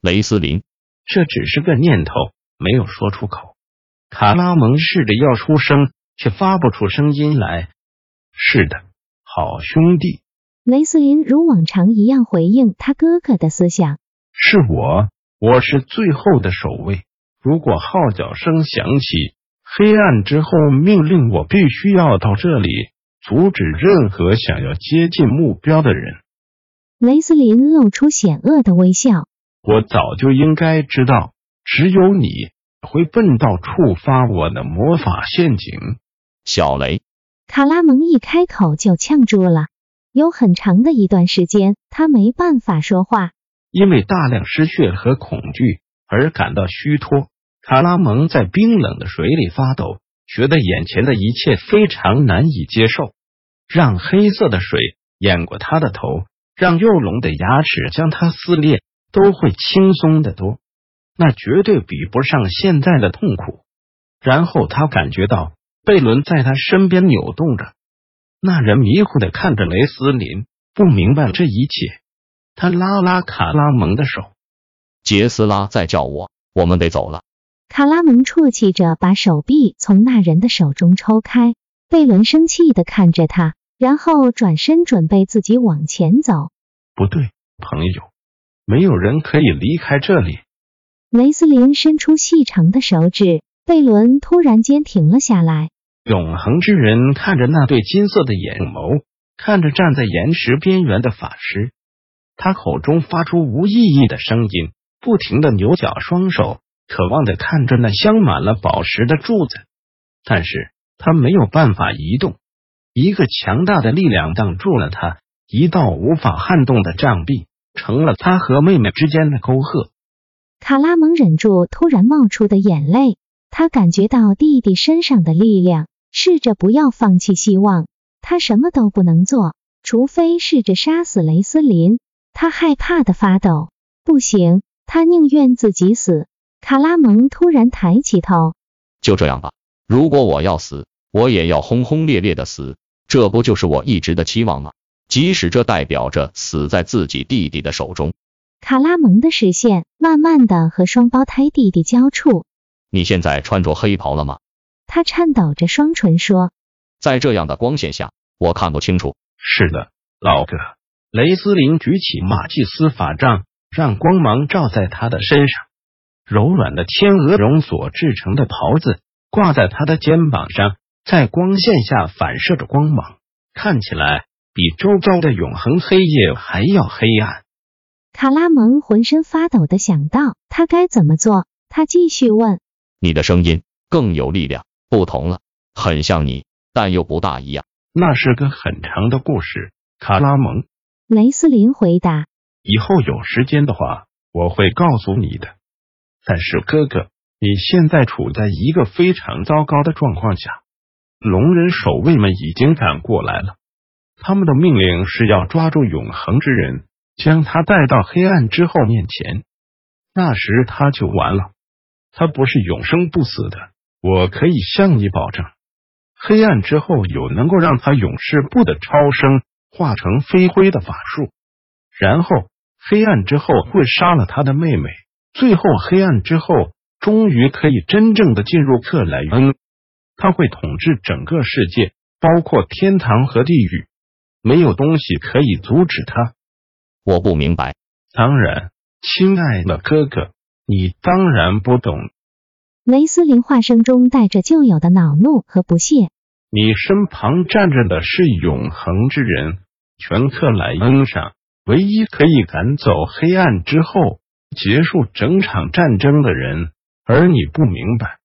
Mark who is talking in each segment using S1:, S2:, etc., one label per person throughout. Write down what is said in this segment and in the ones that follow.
S1: 雷斯林，
S2: 这只是个念头，没有说出口。卡拉蒙试着要出声，却发不出声音来。是的，好兄弟。
S3: 雷斯林如往常一样回应他哥哥的思想。
S2: 是我，我是最后的守卫。如果号角声响起，黑暗之后命令我必须要到这里，阻止任何想要接近目标的人。
S3: 雷斯林露出险恶的微笑。
S2: 我早就应该知道，只有你会笨到触发我的魔法陷阱。
S1: 小雷，
S3: 卡拉蒙一开口就呛住了，有很长的一段时间他没办法说话，
S2: 因为大量失血和恐惧而感到虚脱。卡拉蒙在冰冷的水里发抖，觉得眼前的一切非常难以接受。让黑色的水淹过他的头，让幼龙的牙齿将他撕裂。都会轻松的多，那绝对比不上现在的痛苦。然后他感觉到贝伦在他身边扭动着，那人迷糊的看着雷斯林，不明白这一切。他拉拉卡拉蒙的手，
S1: 杰斯拉在叫我，我们得走了。
S3: 卡拉蒙啜泣着把手臂从那人的手中抽开。贝伦生气的看着他，然后转身准备自己往前走。
S2: 不对，朋友。没有人可以离开这里。
S3: 雷斯林伸出细长的手指，贝伦突然间停了下来。
S2: 永恒之人看着那对金色的眼眸，看着站在岩石边缘的法师，他口中发出无意义的声音，不停的扭脚，双手渴望的看着那镶满了宝石的柱子，但是他没有办法移动。一个强大的力量挡住了他，一道无法撼动的障壁。成了他和妹妹之间的沟壑。
S3: 卡拉蒙忍住突然冒出的眼泪，他感觉到弟弟身上的力量，试着不要放弃希望。他什么都不能做，除非试着杀死雷斯林。他害怕的发抖，不行，他宁愿自己死。卡拉蒙突然抬起头，
S1: 就这样吧。如果我要死，我也要轰轰烈烈的死，这不就是我一直的期望吗？即使这代表着死在自己弟弟的手中，
S3: 卡拉蒙的视线慢慢的和双胞胎弟弟交触。
S1: 你现在穿着黑袍了吗？
S3: 他颤抖着双唇说。
S1: 在这样的光线下，我看不清楚。
S2: 是的，老哥。雷斯林举起马祭司法杖，让光芒照在他的身上。柔软的天鹅绒所制成的袍子挂在他的肩膀上，在光线下反射着光芒，看起来。比周遭的永恒黑夜还要黑暗。
S3: 卡拉蒙浑身发抖的想到他该怎么做。他继续问：“
S1: 你的声音更有力量，不同了，很像你，但又不大一样。”
S2: 那是个很长的故事。卡拉蒙，
S3: 雷斯林回答：“
S2: 以后有时间的话，我会告诉你的。但是哥哥，你现在处在一个非常糟糕的状况下。龙人守卫们已经赶过来了。”他们的命令是要抓住永恒之人，将他带到黑暗之后面前。那时他就完了。他不是永生不死的，我可以向你保证。黑暗之后有能够让他永世不得超生，化成飞灰的法术。然后黑暗之后会杀了他的妹妹。最后黑暗之后终于可以真正的进入克莱恩，他会统治整个世界，包括天堂和地狱。没有东西可以阻止他。
S1: 我不明白。
S2: 当然，亲爱的哥哥，你当然不懂。
S3: 雷斯林话声中带着旧有的恼怒和不屑。
S2: 你身旁站着的是永恒之人，全克莱恩上唯一可以赶走黑暗之后结束整场战争的人，而你不明白。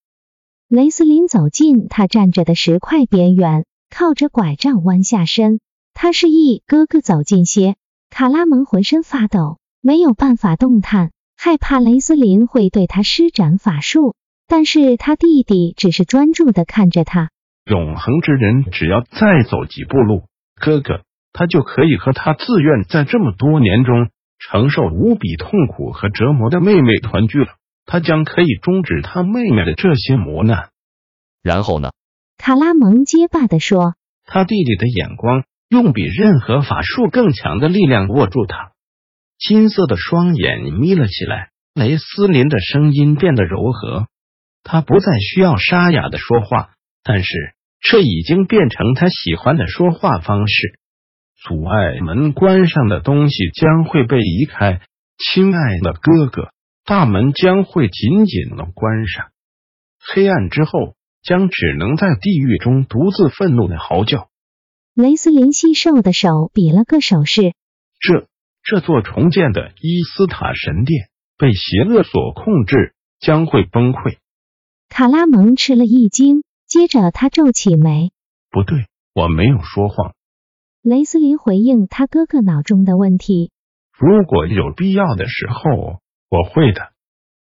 S3: 雷斯林走近他站着的石块边缘，靠着拐杖弯下身。他示意哥哥走近些。卡拉蒙浑身发抖，没有办法动弹，害怕雷斯林会对他施展法术。但是他弟弟只是专注的看着他。
S2: 永恒之人只要再走几步路，哥哥他就可以和他自愿在这么多年中承受无比痛苦和折磨的妹妹团聚了。他将可以终止他妹妹的这些磨难。
S1: 然后呢？
S3: 卡拉蒙结巴的说：“
S2: 他弟弟的眼光用比任何法术更强的力量握住他，金色的双眼眯了起来。雷斯林的声音变得柔和，他不再需要沙哑的说话，但是这已经变成他喜欢的说话方式。阻碍门关上的东西将会被移开，亲爱的哥哥。”大门将会紧紧的关上，黑暗之后将只能在地狱中独自愤怒的嚎叫。
S3: 雷斯林细瘦的手比了个手势。
S2: 这这座重建的伊斯塔神殿被邪恶所控制，将会崩溃。
S3: 卡拉蒙吃了一惊，接着他皱起眉：“
S2: 不对，我没有说谎。”
S3: 雷斯林回应他哥哥脑中的问题：“
S2: 如果有必要的时候。”我会的，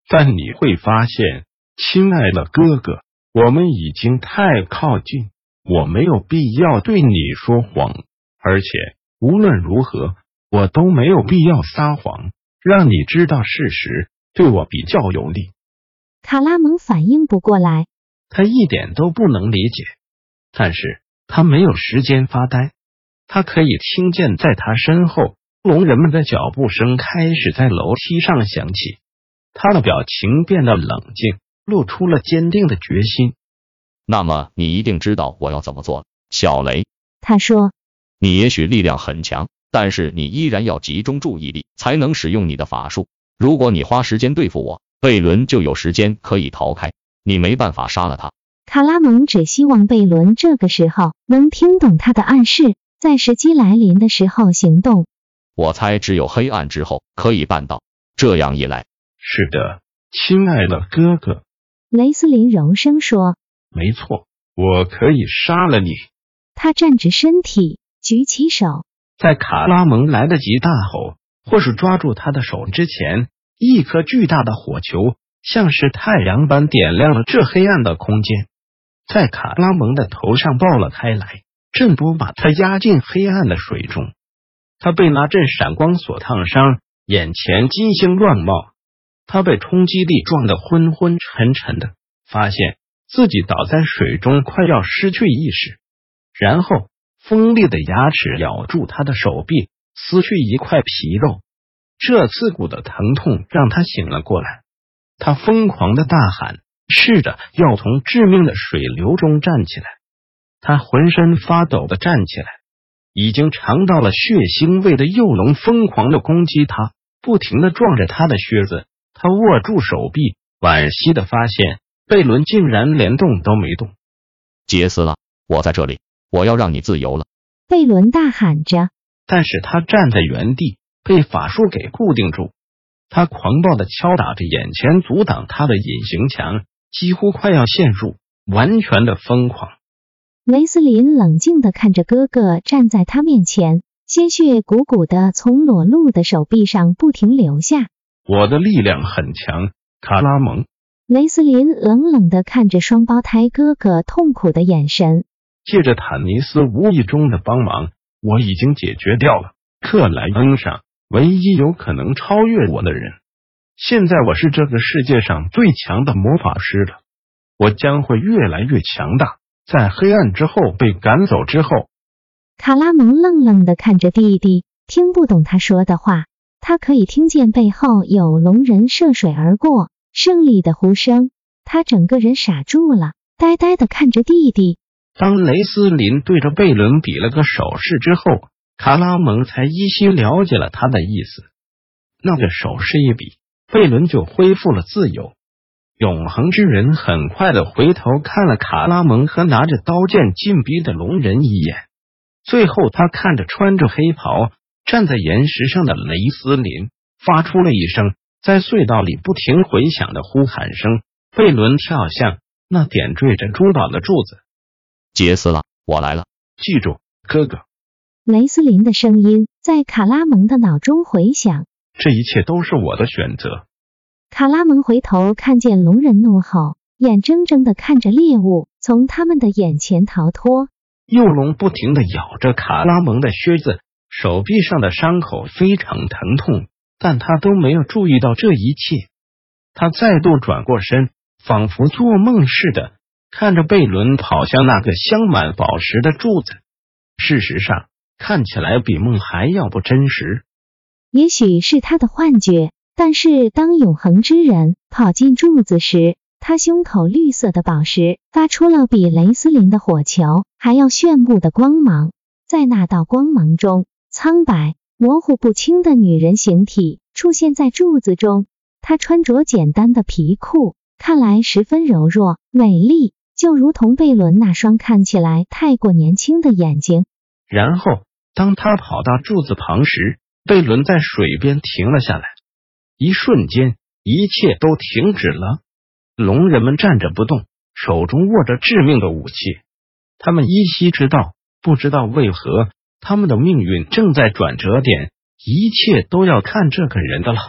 S2: 但你会发现，亲爱的哥哥，我们已经太靠近，我没有必要对你说谎，而且无论如何，我都没有必要撒谎，让你知道事实对我比较有利。
S3: 卡拉蒙反应不过来，
S2: 他一点都不能理解，但是他没有时间发呆，他可以听见在他身后。龙人们的脚步声开始在楼梯上响起，他的表情变得冷静，露出了坚定的决心。
S1: 那么，你一定知道我要怎么做，小雷。
S3: 他说：“
S1: 你也许力量很强，但是你依然要集中注意力，才能使用你的法术。如果你花时间对付我，贝伦就有时间可以逃开，你没办法杀了他。”
S3: 卡拉蒙只希望贝伦这个时候能听懂他的暗示，在时机来临的时候行动。
S1: 我猜只有黑暗之后可以办到。这样一来，
S2: 是的，亲爱的哥哥，
S3: 雷斯林柔声说：“
S2: 没错，我可以杀了你。”
S3: 他站直身体，举起手，
S2: 在卡拉蒙来得及大吼或是抓住他的手之前，一颗巨大的火球像是太阳般点亮了这黑暗的空间，在卡拉蒙的头上爆了开来，震波把他压进黑暗的水中。他被那阵闪光所烫伤，眼前金星乱冒。他被冲击力撞得昏昏沉沉的，发现自己倒在水中，快要失去意识。然后锋利的牙齿咬住他的手臂，撕去一块皮肉。这刺骨的疼痛让他醒了过来。他疯狂的大喊，试着要从致命的水流中站起来。他浑身发抖的站起来。已经尝到了血腥味的幼龙疯狂的攻击他，不停的撞着他的靴子。他握住手臂，惋惜的发现贝伦竟然连动都没动。
S1: 杰斯拉，我在这里，我要让你自由了！
S3: 贝伦大喊着，
S2: 但是他站在原地，被法术给固定住。他狂暴的敲打着眼前阻挡他的隐形墙，几乎快要陷入完全的疯狂。
S3: 雷斯林冷静的看着哥哥站在他面前，鲜血鼓鼓的从裸露的手臂上不停流下。
S2: 我的力量很强，卡拉蒙。
S3: 雷斯林冷冷的看着双胞胎哥哥痛苦的眼神。
S2: 借着坦尼斯无意中的帮忙，我已经解决掉了克莱恩上唯一有可能超越我的人。现在我是这个世界上最强的魔法师了，我将会越来越强大。在黑暗之后被赶走之后，
S3: 卡拉蒙愣愣的看着弟弟，听不懂他说的话。他可以听见背后有龙人涉水而过，胜利的呼声。他整个人傻住了，呆呆的看着弟弟。
S2: 当雷斯林对着贝伦比了个手势之后，卡拉蒙才依稀了解了他的意思。那个手势一比，贝伦就恢复了自由。永恒之人很快的回头看了卡拉蒙和拿着刀剑进逼的龙人一眼，最后他看着穿着黑袍站在岩石上的雷斯林，发出了一声在隧道里不停回响的呼喊声。贝伦跳向那点缀着珠宝的柱子。
S1: 杰斯拉，我来了，
S2: 记住，哥哥。
S3: 雷斯林的声音在卡拉蒙的脑中回响。
S2: 这一切都是我的选择。
S3: 卡拉蒙回头看见龙人怒吼，眼睁睁的看着猎物从他们的眼前逃脱。
S2: 幼龙不停的咬着卡拉蒙的靴子，手臂上的伤口非常疼痛，但他都没有注意到这一切。他再度转过身，仿佛做梦似的看着贝伦跑向那个镶满宝石的柱子。事实上，看起来比梦还要不真实。
S3: 也许是他的幻觉，但是当永恒之人跑进柱子时，他胸口绿色的宝石发出了比雷斯林的火球还要炫目的光芒。在那道光芒中，苍白、模糊不清的女人形体出现在柱子中。她穿着简单的皮裤，看来十分柔弱美丽，就如同贝伦那双看起来太过年轻的眼睛。
S2: 然后，当他跑到柱子旁时，贝伦在水边停了下来。一瞬间，一切都停止了。龙人们站着不动，手中握着致命的武器。他们依稀知道，不知道为何，他们的命运正在转折点，一切都要看这个人的了。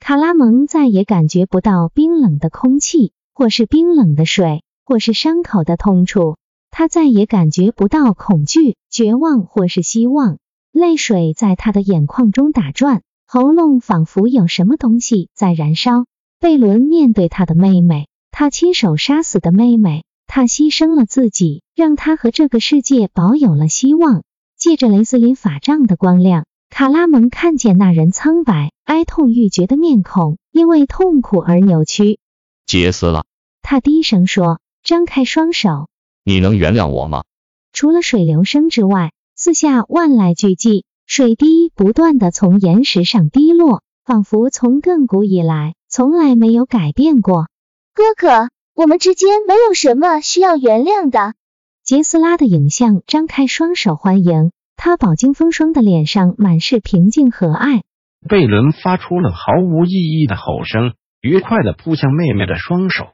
S3: 卡拉蒙再也感觉不到冰冷的空气，或是冰冷的水，或是伤口的痛楚。他再也感觉不到恐惧、绝望或是希望。泪水在他的眼眶中打转，喉咙仿佛有什么东西在燃烧。贝伦面对他的妹妹，他亲手杀死的妹妹，他牺牲了自己，让他和这个世界保有了希望。借着雷斯林法杖的光亮，卡拉蒙看见那人苍白、哀痛欲绝的面孔，因为痛苦而扭曲。
S1: 杰斯拉，
S3: 他低声说：“张开双手，
S1: 你能原谅我吗？”
S3: 除了水流声之外，四下万籁俱寂，水滴不断的从岩石上滴落，仿佛从亘古以来。从来没有改变过，
S4: 哥哥，我们之间没有什么需要原谅的。
S3: 杰斯拉的影像张开双手欢迎他，饱经风霜的脸上满是平静和爱。
S2: 贝伦发出了毫无意义的吼声，愉快的扑向妹妹的双手。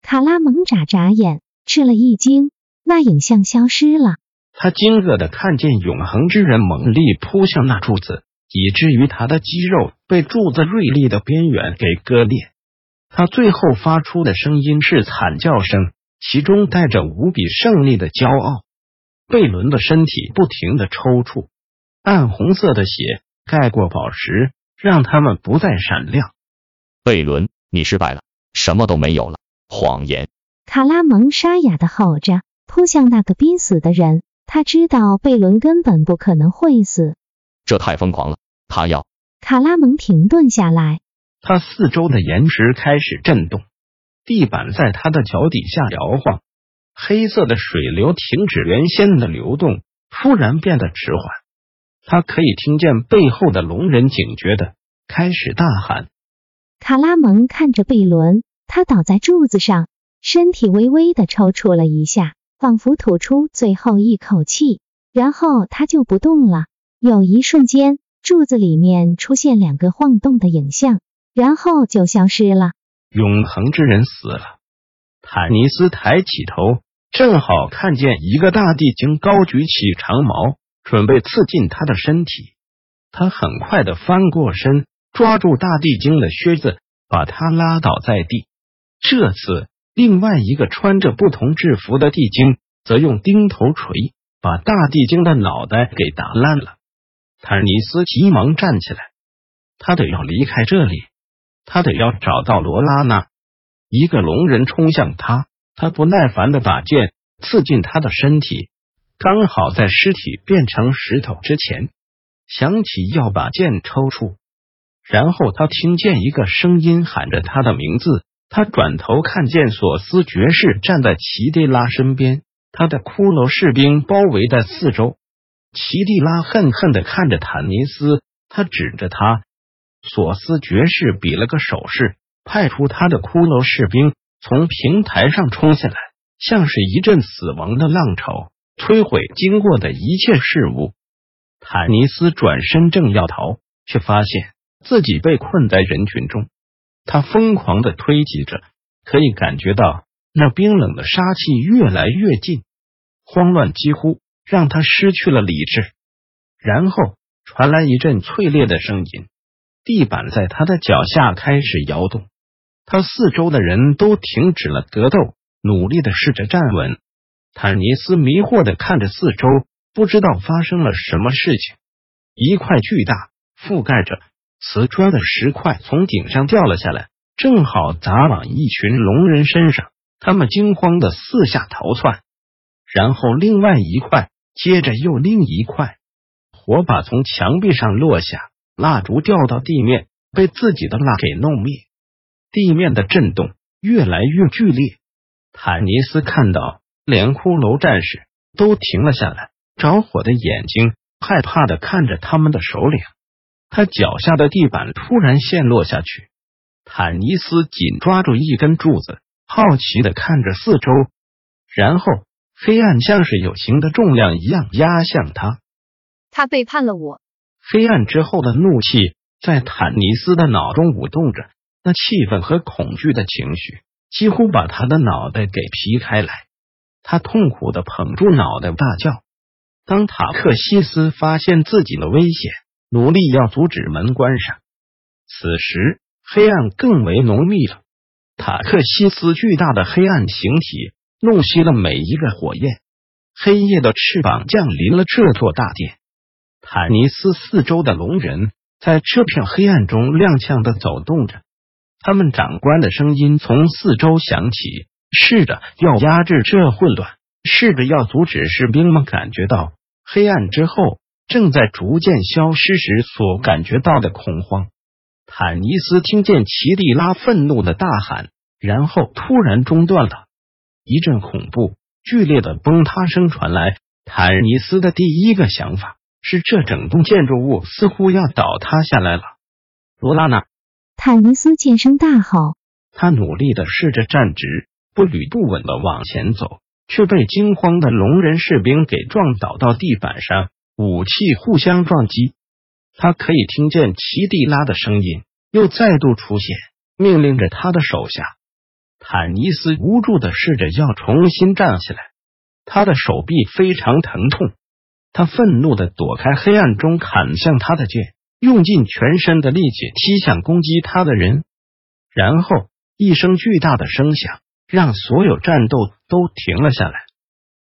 S3: 卡拉蒙眨眨眼，吃了一惊，那影像消失了。
S2: 他惊愕的看见永恒之人猛力扑向那柱子。以至于他的肌肉被柱子锐利的边缘给割裂。他最后发出的声音是惨叫声，其中带着无比胜利的骄傲。贝伦的身体不停的抽搐，暗红色的血盖过宝石，让他们不再闪亮。
S1: 贝伦，你失败了，什么都没有了，谎言！
S3: 卡拉蒙沙哑的吼着，扑向那个濒死的人。他知道贝伦根本不可能会死。
S1: 这太疯狂了！他要
S3: 卡拉蒙停顿下来，
S2: 他四周的岩石开始震动，地板在他的脚底下摇晃，黑色的水流停止原先的流动，突然变得迟缓。他可以听见背后的龙人警觉的开始大喊。
S3: 卡拉蒙看着贝伦，他倒在柱子上，身体微微的抽搐了一下，仿佛吐出最后一口气，然后他就不动了。有一瞬间，柱子里面出现两个晃动的影像，然后就消失了。
S2: 永恒之人死了。坦尼斯抬起头，正好看见一个大地精高举起长矛，准备刺进他的身体。他很快的翻过身，抓住大地精的靴子，把他拉倒在地。这次，另外一个穿着不同制服的地精则用钉头锤把大地精的脑袋给打烂了。坦尼斯急忙站起来，他得要离开这里，他得要找到罗拉娜。一个龙人冲向他，他不耐烦的把剑刺进他的身体，刚好在尸体变成石头之前，想起要把剑抽出。然后他听见一个声音喊着他的名字，他转头看见索斯爵士站在奇蒂拉身边，他的骷髅士兵包围在四周。奇蒂拉恨恨的看着坦尼斯，他指着他。索斯爵士比了个手势，派出他的骷髅士兵从平台上冲下来，像是一阵死亡的浪潮，摧毁经过的一切事物。坦尼斯转身正要逃，却发现自己被困在人群中。他疯狂的推挤着，可以感觉到那冰冷的杀气越来越近，慌乱几乎。让他失去了理智，然后传来一阵脆裂的声音，地板在他的脚下开始摇动，他四周的人都停止了格斗，努力的试着站稳。坦尼斯迷惑的看着四周，不知道发生了什么事情。一块巨大、覆盖着瓷砖的石块从顶上掉了下来，正好砸往一群龙人身上。他们惊慌的四下逃窜。然后另外一块，接着又另一块，火把从墙壁上落下，蜡烛掉到地面，被自己的蜡给弄灭。地面的震动越来越剧烈。坦尼斯看到，连骷髅战士都停了下来，着火的眼睛害怕的看着他们的首领。他脚下的地板突然陷落下去，坦尼斯紧抓住一根柱子，好奇的看着四周，然后。黑暗像是有形的重量一样压向他，
S5: 他背叛了我。
S2: 黑暗之后的怒气在坦尼斯的脑中舞动着，那气愤和恐惧的情绪几乎把他的脑袋给劈开来。他痛苦的捧住脑袋，大叫。当塔克西斯发现自己的危险，努力要阻止门关上，此时黑暗更为浓密了。塔克西斯巨大的黑暗形体。弄熄了每一个火焰，黑夜的翅膀降临了这座大殿。坦尼斯四周的龙人在这片黑暗中踉跄的走动着，他们长官的声音从四周响起，试着要压制这混乱，试着要阻止士兵们感觉到黑暗之后正在逐渐消失时所感觉到的恐慌。坦尼斯听见奇蒂拉愤怒的大喊，然后突然中断了。一阵恐怖、剧烈的崩塌声传来。坦尼斯的第一个想法是，这整栋建筑物似乎要倒塌下来了。罗拉娜，
S3: 坦尼斯尖声大吼。
S2: 他努力的试着站直，不履不稳的往前走，却被惊慌的龙人士兵给撞倒到地板上，武器互相撞击。他可以听见奇蒂拉的声音又再度出现，命令着他的手下。坦尼斯无助的试着要重新站起来，他的手臂非常疼痛。他愤怒的躲开黑暗中砍向他的剑，用尽全身的力气踢向攻击他的人。然后一声巨大的声响让所有战斗都停了下来，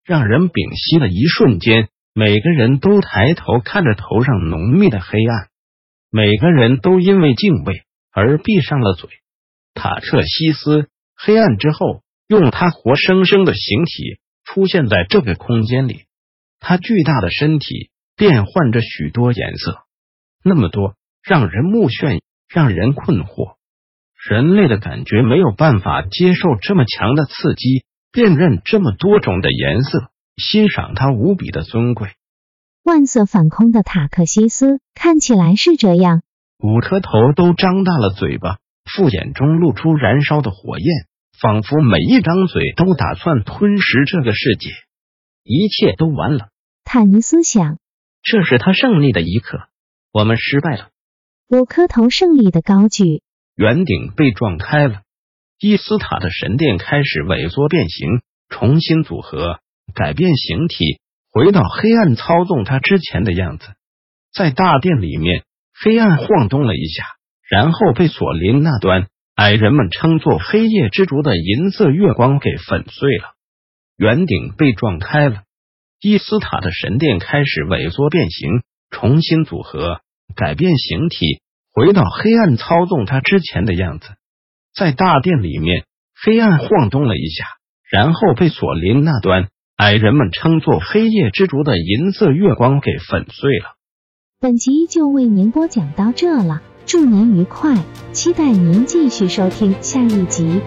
S2: 让人屏息的一瞬间，每个人都抬头看着头上浓密的黑暗，每个人都因为敬畏而闭上了嘴。塔彻西斯。黑暗之后，用他活生生的形体出现在这个空间里。他巨大的身体变换着许多颜色，那么多让人目眩，让人困惑。人类的感觉没有办法接受这么强的刺激，辨认这么多种的颜色，欣赏它无比的尊贵。
S3: 万色反空的塔克西斯看起来是这样，
S2: 五颗头都张大了嘴巴。复眼中露出燃烧的火焰，仿佛每一张嘴都打算吞食这个世界。一切都完了，
S3: 坦尼斯想。
S2: 这是他胜利的一刻。我们失败了。
S3: 五颗头胜利的高举，
S2: 圆顶被撞开了。伊斯塔的神殿开始萎缩变形，重新组合，改变形体，回到黑暗操纵他之前的样子。在大殿里面，黑暗晃动了一下。然后被索林那端矮人们称作黑夜之烛的银色月光给粉碎了，圆顶被撞开了，伊斯塔的神殿开始萎缩变形，重新组合，改变形体，回到黑暗操纵它之前的样子。在大殿里面，黑暗晃动了一下，然后被索林那端矮人们称作黑夜之烛的银色月光给粉碎了。
S3: 本集就为您播讲到这了。祝您愉快，期待您继续收听下一集。